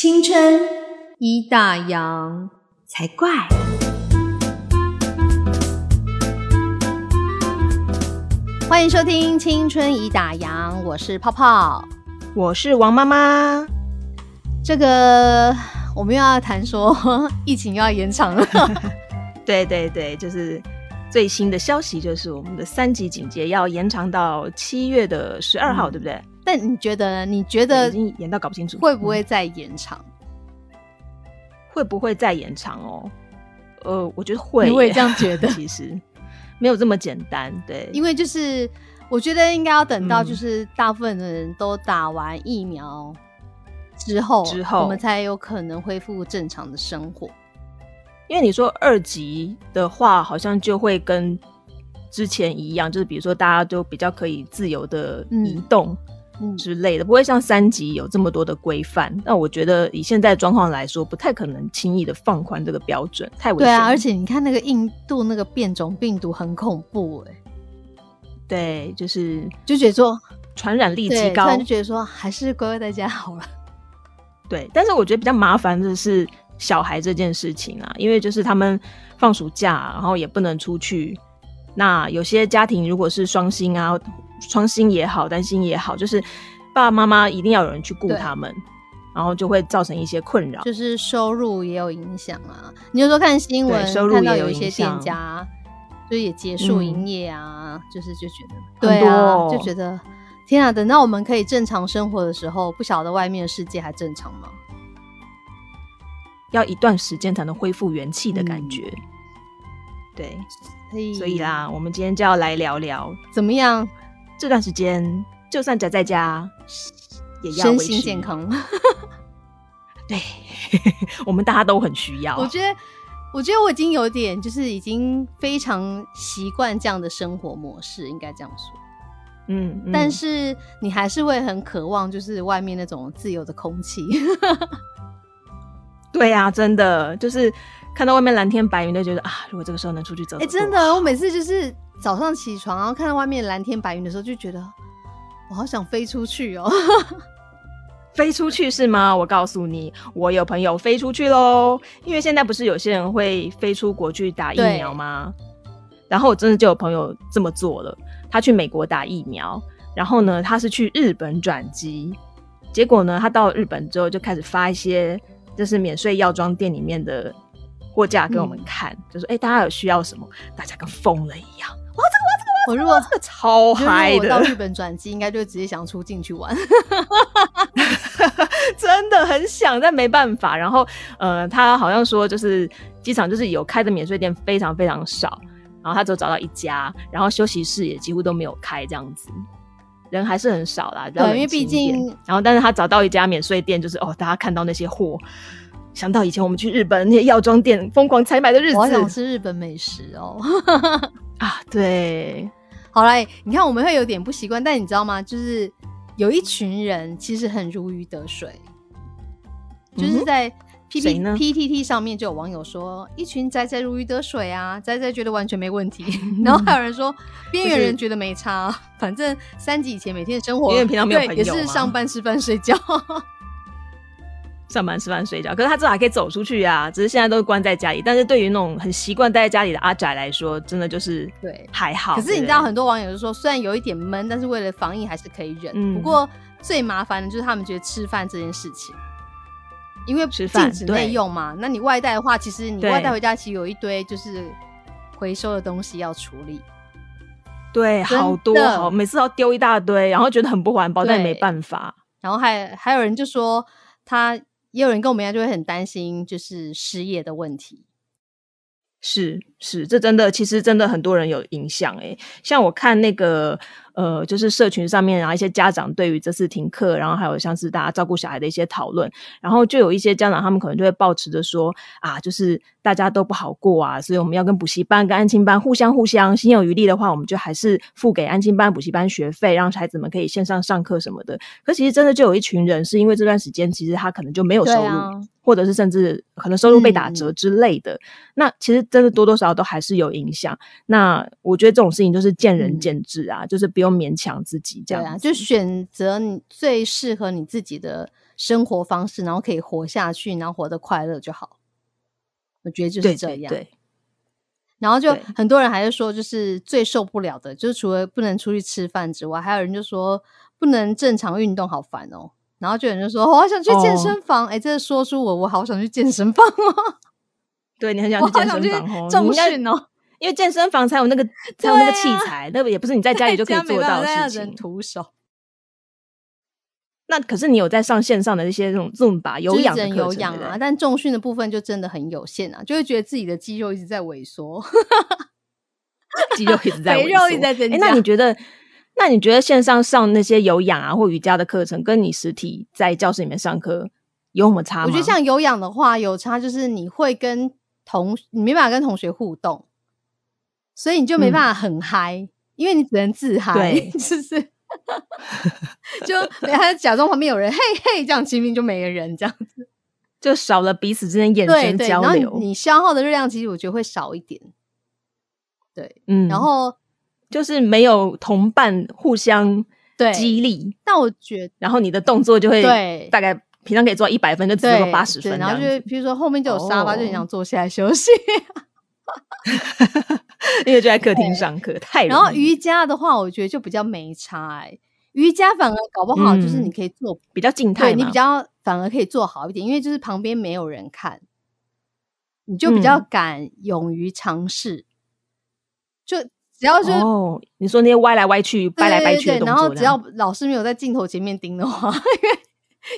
青春一大洋才怪。欢迎收听《青春已打烊》，我是泡泡，我是王妈妈。这个我们又要谈说 疫情又要延长了，对对对，就是最新的消息，就是我们的三级警戒要延长到七月的十二号，对不对？但你觉得？你觉得已经演到搞不清楚，会不会再延长？会不会再延长哦？呃，我觉得会，我也这样觉得。其实没有这么简单，对，因为就是我觉得应该要等到就是大部分的人都打完疫苗。之后，之后我们才有可能恢复正常的生活。因为你说二级的话，好像就会跟之前一样，就是比如说大家都比较可以自由的移动之类的，不会像三级有这么多的规范。那我觉得以现在状况来说，不太可能轻易的放宽这个标准，太危险。对啊，而且你看那个印度那个变种病毒很恐怖哎。对，就是就觉得说传染力极高，就觉得说还是乖乖在家好了。对，但是我觉得比较麻烦的是小孩这件事情啊，因为就是他们放暑假，然后也不能出去。那有些家庭如果是双薪啊，双薪也好，单薪也好，就是爸爸妈妈一定要有人去顾他们，然后就会造成一些困扰，就是收入也有影响啊。你就说看新闻，看到有一些店家就也结束营业啊，就是就觉得对啊，就觉得。天啊！等到我们可以正常生活的时候，不晓得外面的世界还正常吗？要一段时间才能恢复元气的感觉。对，所以啦，我们今天就要来聊聊怎么样这段时间，就算宅在家，也要身心健康。对，我们大家都很需要。我觉得，我觉得我已经有点，就是已经非常习惯这样的生活模式，应该这样说。嗯，但是你还是会很渴望，就是外面那种自由的空气。对呀，真的就是看到外面蓝天白云，都觉得啊，如果这个时候能出去走，哎，真的，我每次就是早上起床，然后看到外面蓝天白云的时候，就觉得我好想飞出去哦。飞出去是吗？我告诉你，我有朋友飞出去喽。因为现在不是有些人会飞出国去打疫苗吗？然后我真的就有朋友这么做了。他去美国打疫苗，然后呢，他是去日本转机，结果呢，他到日本之后就开始发一些就是免税药妆店里面的货架给我们看，就说：“哎，大家有需要什么？”大家跟疯了一样，哇，这个哇，这个哇，我如果这个超嗨的，到日本转机应该就直接想出境去玩，真的很想，但没办法。然后，呃，他好像说就是机场就是有开的免税店非常非常少。然后他只有找到一家，然后休息室也几乎都没有开，这样子人还是很少啦。对，因为毕竟，然后但是他找到一家免税店，就是哦，大家看到那些货，想到以前我们去日本那些药妆店疯狂采买的日子，我想吃日本美食哦。啊，对，好来，你看我们会有点不习惯，但你知道吗？就是有一群人其实很如鱼得水，就是在。P P P T T 上面就有网友说，一群仔仔如鱼得水啊，仔仔觉得完全没问题。然后还有人说，边缘人觉得没差，反正三级以前每天的生活，因为平常没有朋友，也是上班吃饭睡觉，上班吃饭睡觉。可是他至少还可以走出去啊，只是现在都是关在家里。但是对于那种很习惯待在家里的阿宅来说，真的就是对还好。可是你知道，很多网友就说，虽然有一点闷，但是为了防疫还是可以忍。不过最麻烦的就是他们觉得吃饭这件事情。因为禁止内用嘛，那你外带的话，其实你外带回家其实有一堆就是回收的东西要处理。对，好多，好，每次要丢一大堆，然后觉得很不环保，但也没办法。然后还还有人就说，他也有人跟我们一样，就会很担心就是失业的问题。是是，这真的，其实真的很多人有影响哎，像我看那个。呃，就是社群上面，然后一些家长对于这次停课，然后还有像是大家照顾小孩的一些讨论，然后就有一些家长他们可能就会抱持着说啊，就是大家都不好过啊，所以我们要跟补习班、跟安亲班互相互相，心有余力的话，我们就还是付给安亲班、补习班学费，让孩子们可以线上上课什么的。可其实真的就有一群人是因为这段时间其实他可能就没有收入，或者是甚至可能收入被打折之类的。那其实真的多多少少都还是有影响。那我觉得这种事情就是见仁见智啊，就是不用。勉强自己这样，就选择你最适合你自己的生活方式，然后可以活下去，然后活得快乐就好。我觉得就是这样。对。然后就很多人还是说，就是最受不了的，就是除了不能出去吃饭之外，还有人就说不能正常运动，好烦哦。然后就有人就说，我好想去健身房。哎，这说出我，我好想去健身房哦。对你很想去健身房哦，重训哦，因为健身房才有那个才有那个器材，那个也不是你在家里就可以做到的事情。徒手。那可是你有在上线上的一些这种 Zoom 吧有氧的有氧啊，但重训的部分就真的很有限啊，就会觉得自己的肌肉一直在萎缩，肌肉一直在萎缩一直在增加。那你觉得？那你觉得线上上那些有氧啊或瑜伽的课程，跟你实体在教室里面上课有什么差吗？我觉得像有氧的话，有差就是你会跟同你没办法跟同学互动，所以你就没办法很嗨，因为你只能自嗨，是不是？就还假装旁边有人，嘿嘿，这样明明就没个人，这样子 就少了彼此之间眼神交流。然后你消耗的热量，其实我觉得会少一点。对，嗯，然后就是没有同伴互相激励。但我觉得，然后你的动作就会对大概平常可以做一百分，就只做八十分。然后就比如说后面就有沙发，就想坐下来休息。因为就在客厅上课，太然后瑜伽的话，我觉得就比较没差哎。瑜伽反而搞不好就是你可以做比较静态，你比较反而可以做好一点，因为就是旁边没有人看，你就比较敢勇于尝试。就只要是哦，你说那些歪来歪去、掰来掰去的动作，然后只要老师没有在镜头前面盯的话，因为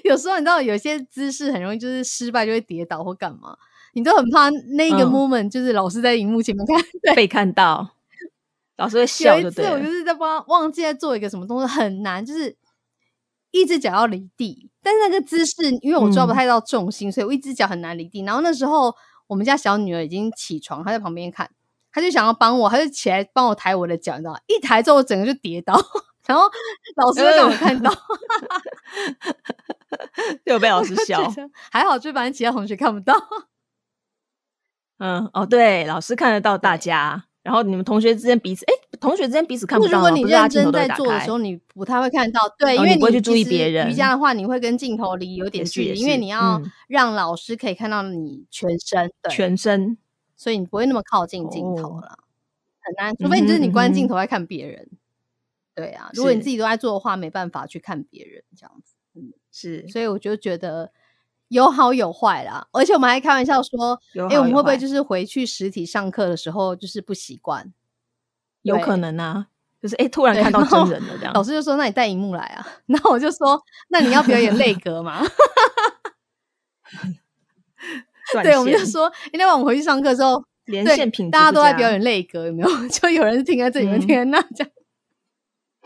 有时候你知道有些姿势很容易就是失败就会跌倒或干嘛。你都很怕那个 moment，就是老师在荧幕前面看 被看到，老师会笑。有一次我就是在帮忘记在做一个什么动作，很难，就是一只脚要离地，但是那个姿势因为我抓不太到重心，所以我一只脚很难离地。然后那时候我们家小女儿已经起床，她在旁边看，她就想要帮我，她就起来帮我抬我的脚，你知道吗？一抬之后我整个就跌倒，然后老师让我看到，又被老师笑，还好就反正其他同学看不到。嗯哦，对，老师看得到大家，然后你们同学之间彼此，哎，同学之间彼此看不到。如果你认真在做的时候，你不太会看到，对，因为你会去注意别人。瑜伽的话，你会跟镜头离有点距离，因为你要让老师可以看到你全身，全身，所以你不会那么靠近镜头了，很难。除非你就是你关镜头在看别人，对啊。如果你自己都在做的话，没办法去看别人这样子。嗯，是，所以我就觉得。有好有坏啦，而且我们还开玩笑说，哎，我们会不会就是回去实体上课的时候就是不习惯？有可能啊，就是哎，突然看到真人了这样。老师就说：“那你带荧幕来啊。”然后我就说：“那你要表演泪格吗？” 对，我们就说：“那晚我们回去上课之后，连线品大家都在表演泪格，有没有？就有人听在这里面，听在那这样。”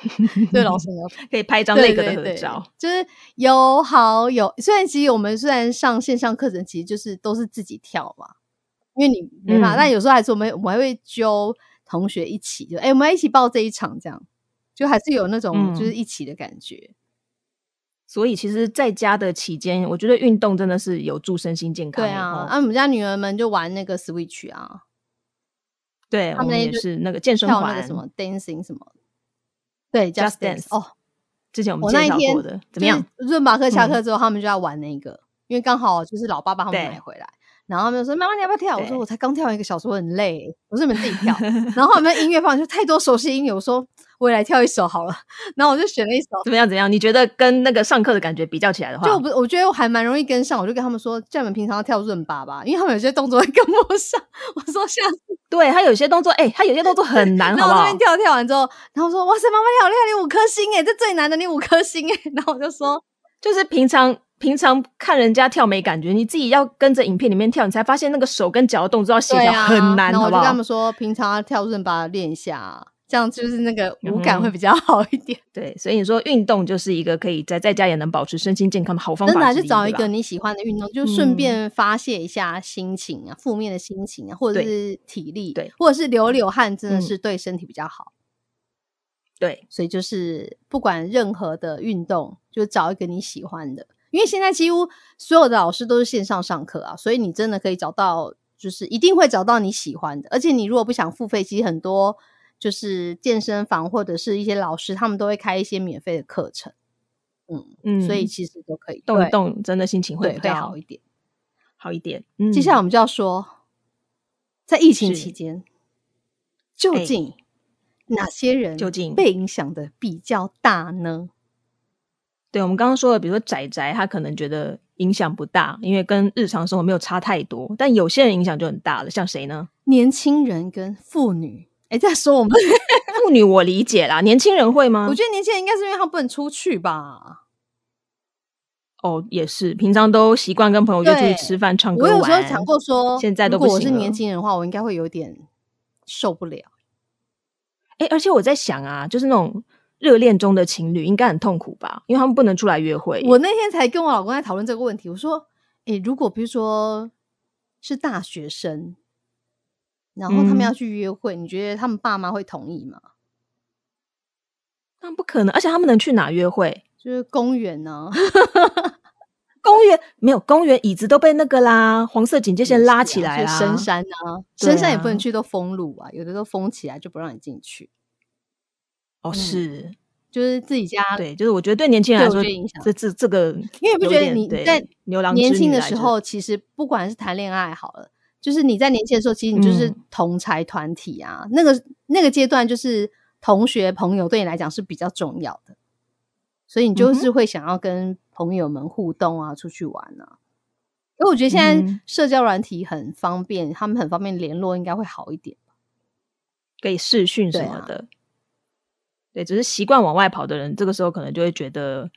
对老师，可以拍一张那个的合照，就是有好有。虽然其实我们虽然上线上课程，其实就是都是自己跳嘛，因为你没法。但有时候还是我们，我们还会揪同学一起，就哎，我们一起报这一场，这样就还是有那种就是一起的感觉。所以其实在家的期间，我觉得运动真的是有助身心健康。对啊，啊，我们家女儿们就玩那个 Switch 啊，对他们也是那个健身环，那个什么 dancing 什么。对，Just Dance 哦，之前我们介绍过的，怎么样？润马克下课之后，他们就要玩那个，因为刚好就是老爸爸他们买回来，然后他们说：“妈妈，你要不要跳？”我说：“我才刚跳完一个小时，我很累。”我说：“你们自己跳。”然后我们音乐放就太多熟悉音乐，我说。我也来跳一首好了，然后我就选了一首。怎么样？怎样？你觉得跟那个上课的感觉比较起来的话，就不，我觉得我还蛮容易跟上。我就跟他们说，叫你们平常要跳润巴吧，因为他们有些动作会跟不上。我说下次，对他有些动作，哎，他有些动作很难，好不好？那边跳跳完之后，然后说，哇塞，妈妈你好厉害，你五颗星哎，这最难的，你五颗星哎。然后我就说，就是平常平常看人家跳没感觉，你自己要跟着影片里面跳，你才发现那个手跟脚的动作要协调很难，然后我就跟他们说，平常要跳润巴练一下。这样就是那个舞感会比较好一点。对，所以你说运动就是一个可以在在家也能保持身心健康的好方法。真的，就找一个你喜欢的运动，就顺便发泄一下心情啊，负面的心情啊，或者是体力，对，或者是流流汗，真的是对身体比较好。对，所以就是不管任何的运动，就找一个你喜欢的。因为现在几乎所有的老师都是线上上课啊，所以你真的可以找到，就是一定会找到你喜欢的。而且你如果不想付费，其实很多。就是健身房或者是一些老师，他们都会开一些免费的课程。嗯嗯，所以其实都可以动一动，真的心情会会好一点，好一点。接下来我们就要说，在疫情期间，究竟哪些人究竟被影响的比较大呢？对，我们刚刚说的，比如说仔仔，他可能觉得影响不大，因为跟日常生活没有差太多。但有些人影响就很大了，像谁呢？年轻人跟妇女。哎，在说我们 妇女，我理解啦。年轻人会吗？我觉得年轻人应该是因为他不能出去吧。哦，也是，平常都习惯跟朋友约出去吃饭、唱歌。我有时候想过说，现在如果我是年轻人的话，我应该会有点受不了。哎，而且我在想啊，就是那种热恋中的情侣应该很痛苦吧，因为他们不能出来约会。我那天才跟我老公在讨论这个问题，我说：“哎，如果比如说是大学生，然后他们要去约会，你觉得他们爸妈会同意吗？”那不可能，而且他们能去哪约会？就是公园呢，公园没有公园椅子都被那个啦，黄色警戒线拉起来啦。深山啊，深山也不能去，都封路啊，有的都封起来就不让你进去。哦，是，就是自己家，对，就是我觉得对年轻人来说，这这这个，因为不觉得你在牛郎年轻的时候，其实不管是谈恋爱好了，就是你在年轻的时候，其实你就是同才团体啊，那个那个阶段，就是同学朋友对你来讲是比较重要的。所以你就是会想要跟朋友们互动啊，出去玩啊。因为我觉得现在社交软体很方便，他们很方便联络，应该会好一点可以视讯什么的。对，只是习惯往外跑的人，这个时候可能就会觉得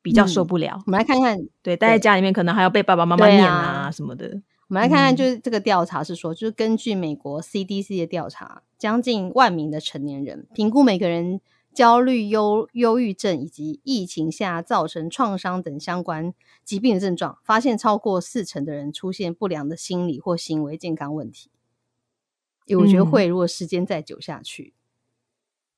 比较受不了。我们来看看，对，待在家里面可能还要被爸爸妈妈念啊什么的。我们来看看，就是这个调查是说，就是根据美国 CDC 的调查，将近万名的成年人评估每个人。焦虑、忧忧郁症以及疫情下造成创伤等相关疾病的症状，发现超过四成的人出现不良的心理或行为健康问题。我觉得会，如果时间再久下去，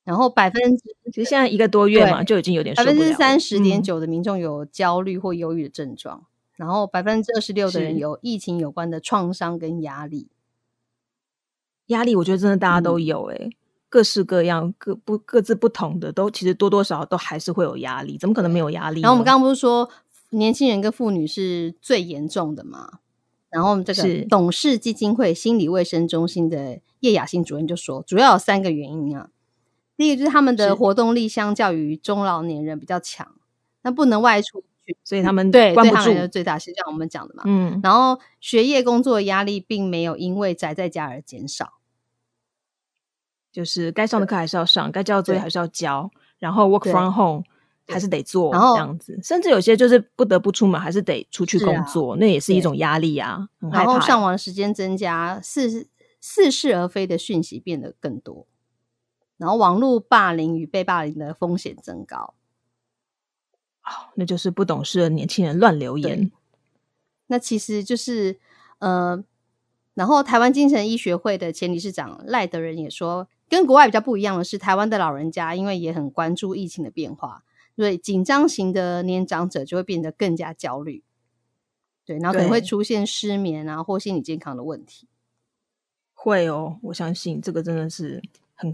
然后百分之其实现在一个多月嘛，就已经有点百分之三十点九的民众有焦虑或忧郁的症状，然后百分之二十六的人有疫情有关的创伤跟压力。压力，我觉得真的大家都有哎。各式各样、各不各自不同的，都其实多多少少都还是会有压力，怎么可能没有压力？然后我们刚刚不是说年轻人跟妇女是最严重的嘛？然后我们这个董事基金会心理卫生中心的叶雅欣主任就说，主要有三个原因啊。第一个就是他们的活动力相较于中老年人比较强，那不能外出去，所以他们对关不住最大，是像我们讲的嘛。嗯，然后学业工作压力并没有因为宅在家而减少。就是该上的课还是要上，该交的作业还是要交，然后 work from home 还是得做，这样子。甚至有些就是不得不出门，还是得出去工作，那也是一种压力啊。然后上网时间增加，似似是而非的讯息变得更多，然后网络霸凌与被霸凌的风险增高。哦，那就是不懂事的年轻人乱留言。那其实就是呃，然后台湾精神医学会的前理事长赖德仁也说。跟国外比较不一样的是，台湾的老人家因为也很关注疫情的变化，所以紧张型的年长者就会变得更加焦虑，对，然后可能会出现失眠啊或心理健康的问题。会哦，我相信这个真的是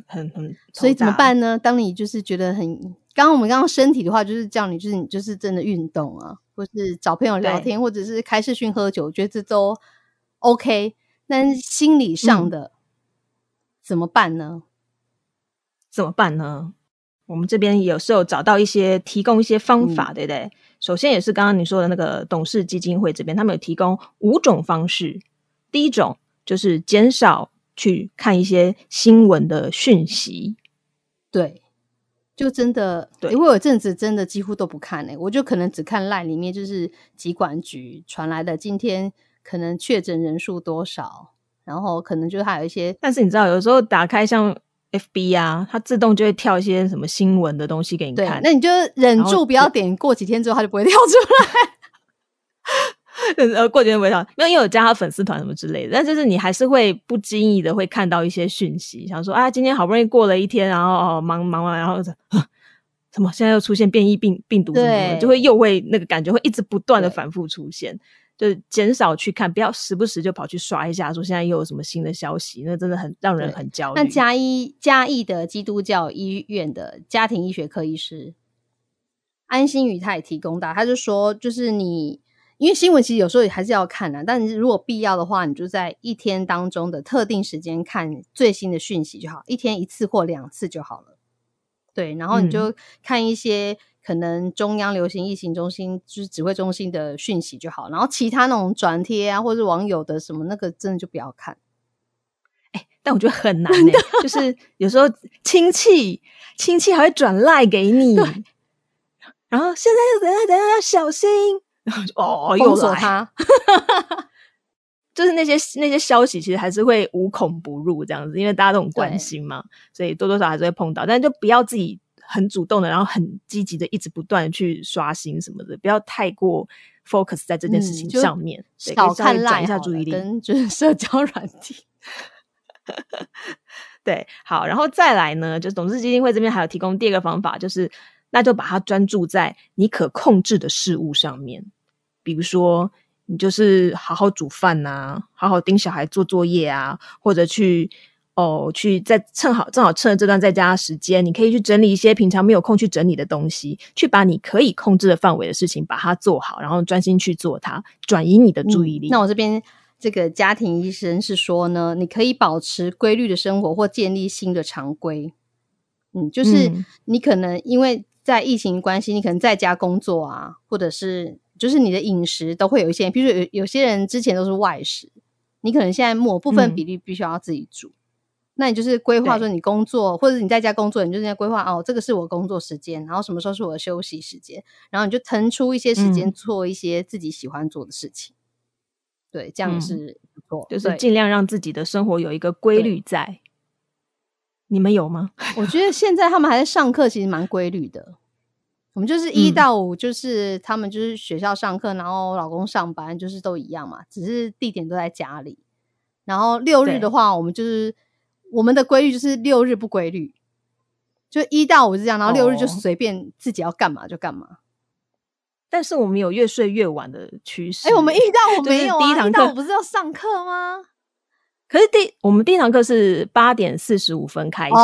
很很很。所以怎么办呢？当你就是觉得很，刚刚我们刚刚身体的话，就是叫你就是你就是真的运动啊，或是找朋友聊天，或者是开视讯喝酒，我觉得这都 OK。但是心理上的怎么办呢？怎么办呢？我们这边有时候找到一些提供一些方法，对不对？首先也是刚刚你说的那个董事基金会这边，他们有提供五种方式。第一种就是减少去看一些新闻的讯息，对，就真的对，因为有阵子真的几乎都不看诶，我就可能只看 LINE 里面就是疾管局传来的今天可能确诊人数多少，然后可能就还有一些，但是你知道有时候打开像。F B 啊，它自动就会跳一些什么新闻的东西给你看，那你就忍住不要点，过几天之后它就不会跳出来。呃，过几天不会跳，没有因为我加他粉丝团什么之类的，但就是你还是会不经意的会看到一些讯息，想说啊，今天好不容易过了一天，然后忙忙完，然后什么现在又出现变异病病毒什么，就会又会那个感觉会一直不断的反复出现。就减少去看，不要时不时就跑去刷一下，说现在又有什么新的消息，那真的很让人很焦虑。那嘉义嘉义的基督教医院的家庭医学科医师，安心宇他也提供到，他就说，就是你因为新闻其实有时候也还是要看的，但是如果必要的话，你就在一天当中的特定时间看最新的讯息就好，一天一次或两次就好了。对，然后你就看一些可能中央流行疫情中心就是指挥中心的讯息就好，然后其他那种转贴啊或者网友的什么那个真的就不要看。哎，但我觉得很难的，就是有时候亲戚亲戚还会转赖给你。然后现在等下等下要小心，然后就哦，封锁他，就是那些那些消息，其实还是会无孔不入这样子，因为大家都很关心嘛，所以多多少还是会碰到，但就不要自己很主动的，然后很积极的一直不断的去刷新什么的，不要太过 focus 在这件事情上面，少看赖一下注意力，跟就是社交软体。对，好，然后再来呢，就是董事基金会这边还有提供第二个方法，就是。那就把它专注在你可控制的事物上面，比如说你就是好好煮饭呐，好好盯小孩做作业啊，或者去哦去在趁好正好趁着这段在家的时间，你可以去整理一些平常没有空去整理的东西，去把你可以控制的范围的事情把它做好，然后专心去做它，转移你的注意力。那我这边这个家庭医生是说呢，你可以保持规律的生活或建立新的常规。嗯，就是你可能因为。在疫情关系，你可能在家工作啊，或者是就是你的饮食都会有一些，比如说有有些人之前都是外食，你可能现在某部分比例必须要自己煮，那你就是规划说你工作或者你在家工作，你就在规划哦，这个是我工作时间，然后什么时候是我的休息时间，然后你就腾出一些时间做一些自己喜欢做的事情，对，这样是不错，就是尽量让自己的生活有一个规律在。你们有吗？我觉得现在他们还在上课，其实蛮规律的。我们就是一到五，就是他们就是学校上课，然后老公上班，就是都一样嘛，只是地点都在家里。然后六日的话，我们就是我们的规律就是六日不规律，就一到五是这样，然后六日就随便自己要干嘛就干嘛。但是我们有越睡越晚的趋势。哎，我们一到五没有啊？一到五不是要上课吗？可是第我们第一堂课是八点四十五分开始，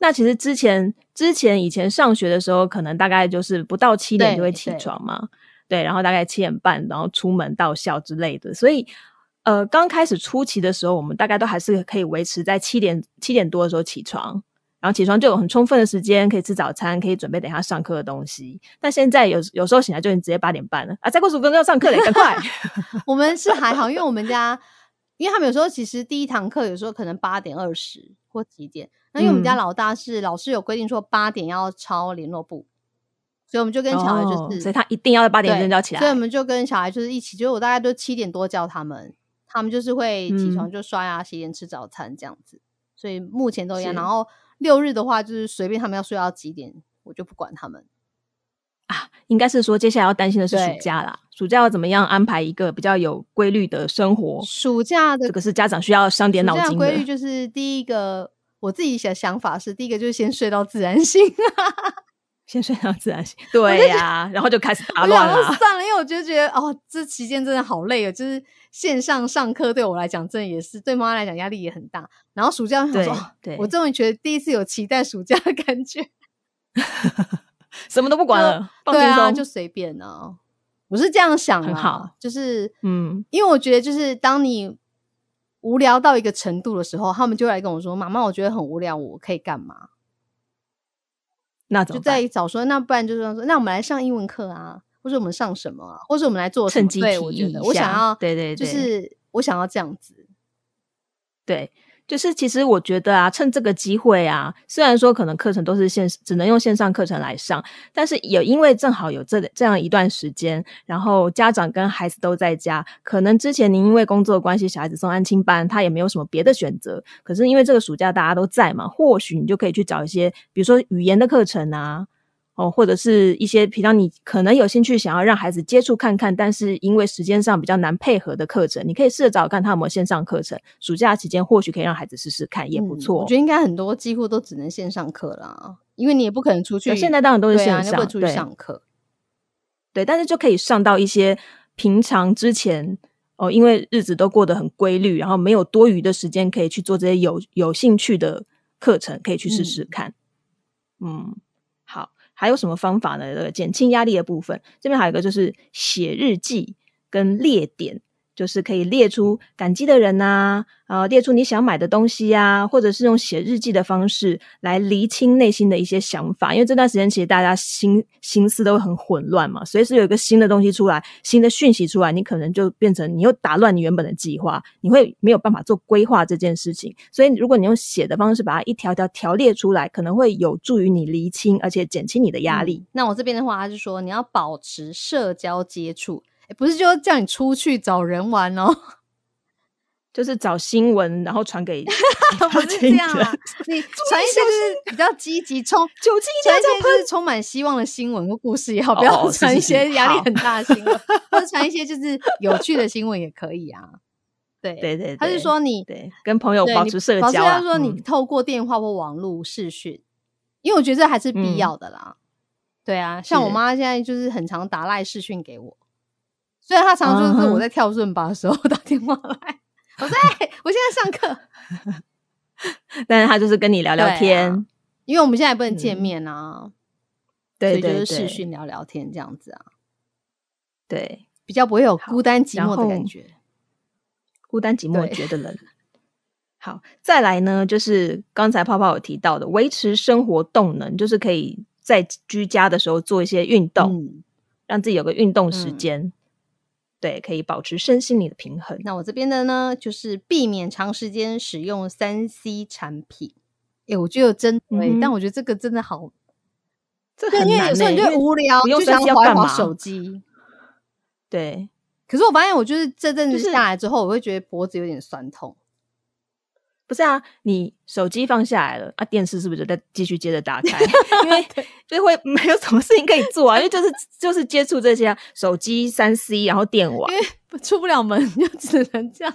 那其实之前之前以前上学的时候，可能大概就是不到七点就会起床嘛，对，然后大概七点半，然后出门到校之类的。所以，呃，刚开始初期的时候，我们大概都还是可以维持在七点七点多的时候起床，然后起床就有很充分的时间可以吃早餐，可以准备等下上课的东西。但现在有有时候醒来就已经直接八点半了啊，再过十五分钟要上课了，赶快！我们是还好，因为我们家。因为他们有时候其实第一堂课有时候可能八点二十或几点，那因为我们家老大是老师有规定说八点要抄联络簿，所以我们就跟小孩就是，所以他一定要在八点钟就要起来，所以我们就跟小孩就是一起，就是我大概都七点多叫他们，他们就是会起床就刷牙洗脸吃早餐这样子，所以目前都一样。然后六日的话就是随便他们要睡到几点，我就不管他们。啊，应该是说接下来要担心的是暑假啦。暑假要怎么样安排一个比较有规律的生活？暑假的这个是家长需要伤点脑筋的。规律就是第一个，我自己的想法是，第一个就是先睡到自然醒，先睡到自然醒。对呀，然后就开始打乱了。算了，因为我就觉得哦，这期间真的好累啊，就是线上上课对我来讲，真的也是对妈妈来讲压力也很大。然后暑假想说，我终于觉得第一次有期待暑假的感觉。什么都不管了，对啊，就随便呢。我是这样想的，就是嗯，因为我觉得，就是当你无聊到一个程度的时候，他们就来跟我说：“妈妈，我觉得很无聊，我可以干嘛？”那就在找说，那不然就是说，那我们来上英文课啊，或者我们上什么，啊，或者我们来做趁机对，我觉得我想要，对对，就是我想要这样子，对。就是其实我觉得啊，趁这个机会啊，虽然说可能课程都是线，只能用线上课程来上，但是也因为正好有这这样一段时间，然后家长跟孩子都在家，可能之前您因为工作关系，小孩子送安亲班，他也没有什么别的选择。可是因为这个暑假大家都在嘛，或许你就可以去找一些，比如说语言的课程啊。哦，或者是一些平常你可能有兴趣想要让孩子接触看看，但是因为时间上比较难配合的课程，你可以试着找看他有没有线上课程。暑假期间或许可以让孩子试试看，也不错。我觉得应该很多几乎都只能线上课啦，因为你也不可能出去。现在当然都是线上，出去上课。对，但是就可以上到一些平常之前哦，因为日子都过得很规律，然后没有多余的时间可以去做这些有有兴趣的课程，可以去试试看。嗯，好。还有什么方法呢？呃减轻压力的部分，这边还有一个就是写日记跟列点。就是可以列出感激的人呐，啊，列出你想买的东西呀，或者是用写日记的方式来厘清内心的一些想法。因为这段时间其实大家心心思都很混乱嘛，随时有一个新的东西出来，新的讯息出来，你可能就变成你又打乱你原本的计划，你会没有办法做规划这件事情。所以如果你用写的方式把它一条条条列出来，可能会有助于你厘清，而且减轻你的压力。那我这边的话，他就说你要保持社交接触。不是就叫你出去找人玩哦，就是找新闻，然后传给 不是这样啊？你传一些就是比较积极、充酒精，传一些就是充满希望的新闻或故事也好，不要传一些压力很大的新闻，或者传一些就是有趣的新闻也可以啊。对对对，他是说你对跟朋友保持社交啊，他说你透过电话或网络视讯，因为我觉得这还是必要的啦。对啊，像我妈现在就是很常打赖视讯给我。所以他常就是我在跳顺吧的时候打电话来，我在 我现在上课，但是他就是跟你聊聊天，因为我们现在不能见面啊，对，就是视讯聊聊天这样子啊，对，比较不会有孤单寂寞的感觉，孤单寂寞觉得冷。好，再来呢，就是刚才泡泡有提到的，维持生活动能，就是可以在居家的时候做一些运动，让自己有个运动时间。对，可以保持身心里的平衡。那我这边的呢，就是避免长时间使用三 C 产品。哎，我觉得真对，但我觉得这个真的好，这很难。有时候你就无聊，就想玩玩手机。对，可是我发现，我就是这阵子下来之后，我会觉得脖子有点酸痛。不是啊，你手机放下来了啊，电视是不是就再继续接着打开？因为就会没有什么事情可以做啊，因为就是就是接触这些手机、三 C，然后电网，因为出不了门，就只能这样。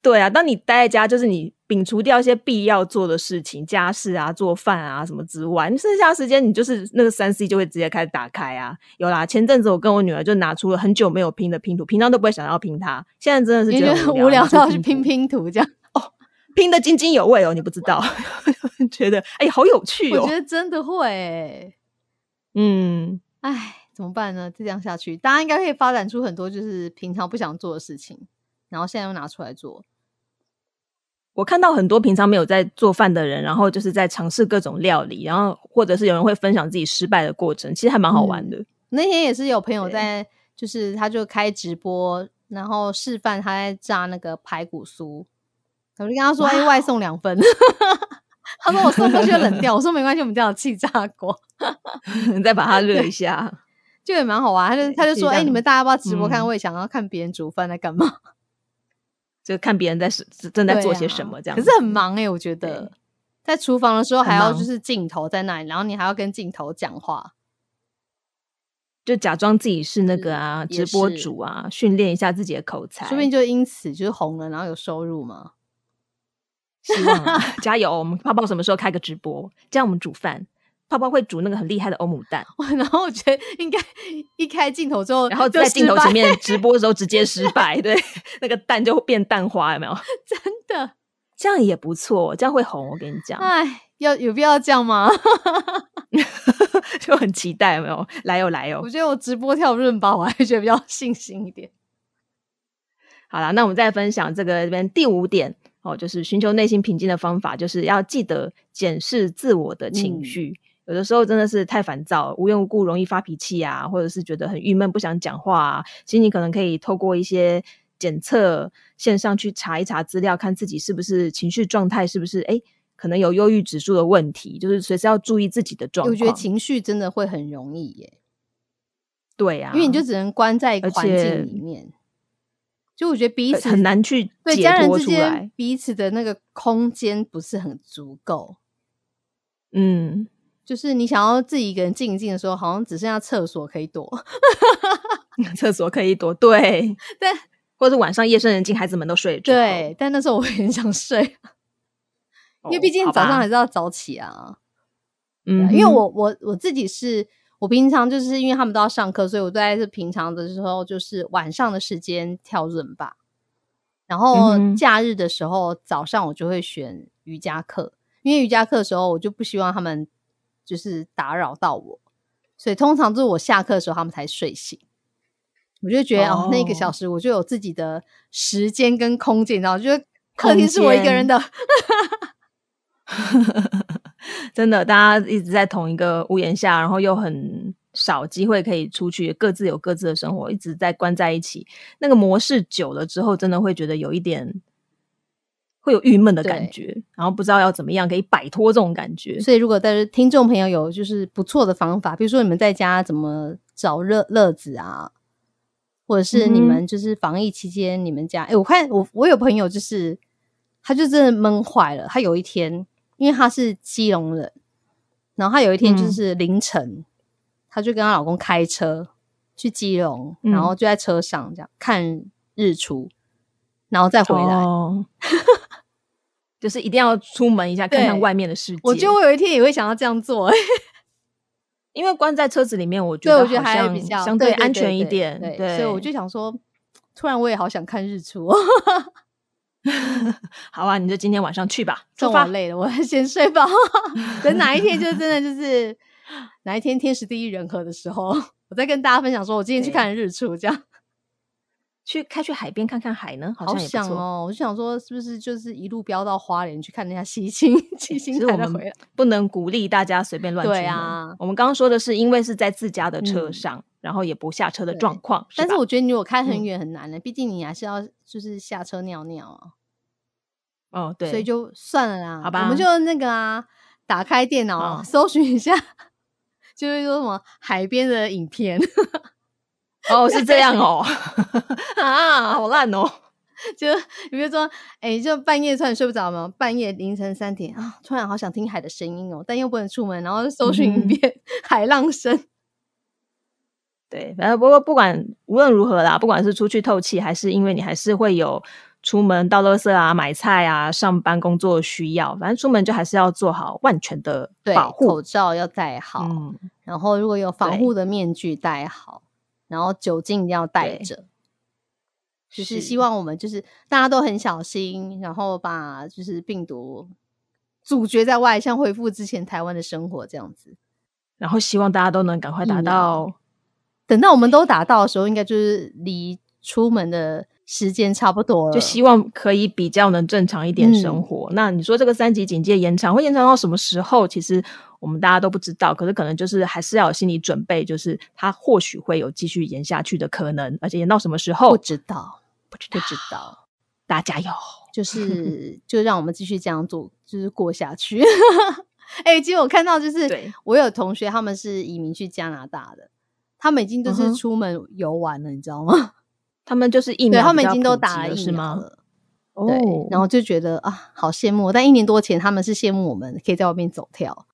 对啊，当你待在家，就是你摒除掉一些必要做的事情，家事啊、做饭啊什么之外，你剩下时间，你就是那个三 C 就会直接开始打开啊。有啦，前阵子我跟我女儿就拿出了很久没有拼的拼图，平常都不会想要拼它，现在真的是觉得无聊到去拼拼图这样。拼得津津有味哦，你不知道，觉得哎，好有趣哦。我觉得真的会，嗯，哎，怎么办呢？这样下去，大家应该可以发展出很多就是平常不想做的事情，然后现在又拿出来做。我看到很多平常没有在做饭的人，然后就是在尝试各种料理，然后或者是有人会分享自己失败的过程，其实还蛮好玩的。那天也是有朋友在，就是他就开直播，然后示范他在炸那个排骨酥。我就跟他说：“哎，外送两分。”他说：“我送过去冷掉。”我说：“没关系，我们家有气炸锅，你再把它热一下，就也蛮好玩。”他就他就说：“哎，你们大家要不要直播看？我也想要看别人煮饭在干嘛，就看别人在是正在做些什么这样。可是很忙哎，我觉得在厨房的时候还要就是镜头在那里，然后你还要跟镜头讲话，就假装自己是那个啊直播主啊，训练一下自己的口才，说不定就因此就是红了，然后有收入嘛。”希望 加油！我们泡泡什么时候开个直播？这样我们煮饭，泡泡会煮那个很厉害的欧姆蛋。然后我觉得应该一开镜头之后，然后在镜头前面 直播的时候直接失败，对，那个蛋就变蛋花，有没有？真的，这样也不错，这样会红。我跟你讲，哎，要有必要这样吗？就很期待，有没有？来哦，来哦！我觉得我直播跳润吧，我还觉得比较信心一点。好了，那我们再分享这个这边第五点。哦，就是寻求内心平静的方法，就是要记得检视自我的情绪。有的时候真的是太烦躁，无缘无故容易发脾气啊，或者是觉得很郁闷，不想讲话。啊。其实你可能可以透过一些检测线上去查一查资料，看自己是不是情绪状态是不是哎，可能有忧郁指数的问题，就是随时要注意自己的状况。我觉得情绪真的会很容易耶。对呀，因为你就只能关在一个环境里面。就我觉得彼此很难去对家人之间彼此的那个空间不是很足够。嗯，就是你想要自己一个人静一静的时候，好像只剩下厕所可以躲。厕所可以躲，对，但或者晚上夜深人静，孩子们都睡着，对，但那时候我很想睡，因为毕竟早上还是要早起啊。嗯，因为我我我自己是。我平常就是因为他们都要上课，所以我都在这平常的时候就是晚上的时间跳润吧。然后假日的时候早上我就会选瑜伽课，因为瑜伽课的时候我就不希望他们就是打扰到我，所以通常就是我下课的时候他们才睡醒。我就觉得哦，那一个小时我就有自己的时间跟空间，然后觉得客厅是我一个人的。真的，大家一直在同一个屋檐下，然后又很少机会可以出去，各自有各自的生活，一直在关在一起。那个模式久了之后，真的会觉得有一点会有郁闷的感觉，然后不知道要怎么样可以摆脱这种感觉。所以，如果但是听众朋友有就是不错的方法，比如说你们在家怎么找乐乐子啊，或者是你们就是防疫期间你们家，哎，我看我我有朋友就是他就真的闷坏了，他有一天。因为她是基隆人，然后她有一天就是凌晨，她就跟她老公开车去基隆，然后就在车上这样看日出，然后再回来，就是一定要出门一下看看外面的世界。我觉得我有一天也会想要这样做，因为关在车子里面，我觉得我觉得还比较相对安全一点，对，所以我就想说，突然我也好想看日出。好啊，你就今天晚上去吧。这么累了，我先睡吧。等哪一天就真的就是哪一天天时地利人和的时候，我再跟大家分享，说我今天去看日出，这样 去开去海边看看海呢，好想哦。我就想说，是不是就是一路飙到花莲去看那下西青？七星才能回来。不能鼓励大家随便乱对啊。我们刚刚说的是，因为是在自家的车上。然后也不下车的状况，但是我觉得你如果开很远很难的，毕竟你还是要就是下车尿尿啊。哦，对，所以就算了啦，好吧，我们就那个啊，打开电脑搜寻一下，就是说什么海边的影片。哦，是这样哦，啊，好烂哦。就比如说，哎，就半夜突然睡不着嘛，半夜凌晨三点啊，突然好想听海的声音哦，但又不能出门，然后搜寻一遍海浪声。对，反正不过不管无论如何啦，不管是出去透气，还是因为你还是会有出门倒垃圾啊、买菜啊、上班工作需要，反正出门就还是要做好万全的保护，口罩要戴好，然后如果有防护的面具戴好，然后酒精一定要带着，就是希望我们就是大家都很小心，然后把就是病毒阻绝在外，像恢复之前台湾的生活这样子，然后希望大家都能赶快达到。等到我们都达到的时候，应该就是离出门的时间差不多了。就希望可以比较能正常一点生活。那你说这个三级警戒延长会延长到什么时候？其实我们大家都不知道。可是可能就是还是要有心理准备，就是它或许会有继续延下去的可能。而且延到什么时候？不知道，不知道，不知道。大家加油！就 是就让我们继续这样做，就是过下去。哎，其实我看到就是我有同学他们是移民去加拿大的。他们已经就是出门游玩了，你知道吗？他们就是疫苗，对他们已经都打了疫苗了。对，然后就觉得啊，好羡慕。但一年多前他们是羡慕我们可以在外面走跳，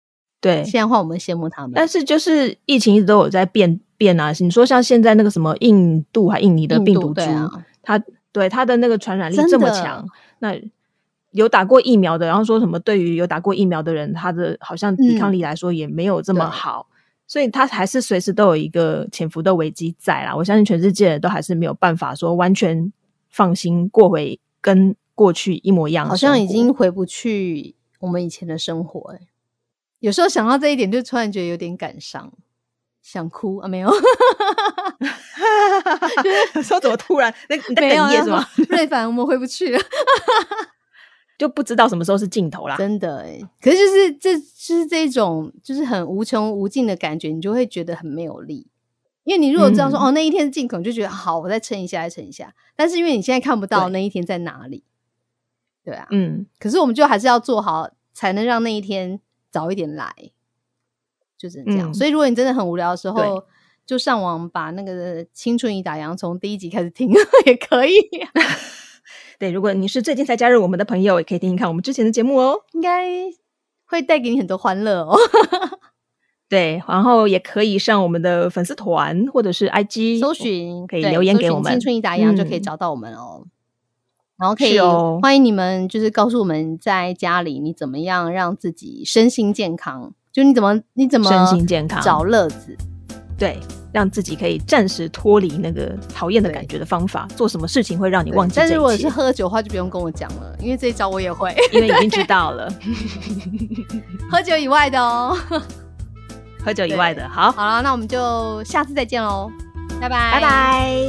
对。现在换我们羡慕他们。但是就是疫情一直都有在变变啊。你说像现在那个什么印度还印尼的病毒株，它对它的那个传染力这么强，那有打过疫苗的，然后说什么对于有打过疫苗的人，他的好像抵抗力来说也没有这么好。所以它还是随时都有一个潜伏的危机在啦。我相信全世界都还是没有办法说完全放心过回跟过去一模一样。好像已经回不去我们以前的生活哎。有时候想到这一点，就突然觉得有点感伤，想哭啊？没有？说怎么突然那哽咽是吗？瑞凡，我们回不去了。就不知道什么时候是尽头啦，真的哎。可是就是这就是这种就是很无穷无尽的感觉，你就会觉得很没有力。因为你如果知道说哦那一天是尽头，就觉得好，我再撑一下，再撑一下。但是因为你现在看不到那一天在哪里，对啊，嗯。可是我们就还是要做好，才能让那一天早一点来，就是这样。所以如果你真的很无聊的时候，就上网把那个《青春已打烊》从第一集开始听 也可以。对，如果你是最近才加入我们的朋友，也可以听听看我们之前的节目哦，应该会带给你很多欢乐哦。对，然后也可以上我们的粉丝团或者是 IG 搜寻，可以留言给我们，青春一打烊就可以找到我们哦。然后可以欢迎你们，就是告诉我们在家里你怎么样让自己身心健康，就你怎么你怎么身心健康找乐子。对，让自己可以暂时脱离那个讨厌的感觉的方法，做什么事情会让你忘记？但是如果是喝酒的话，就不用跟我讲了，因为这一招我也会，因为已经知道了。喝酒以外的哦，喝酒以外的，好好了，那我们就下次再见喽，拜拜，拜拜。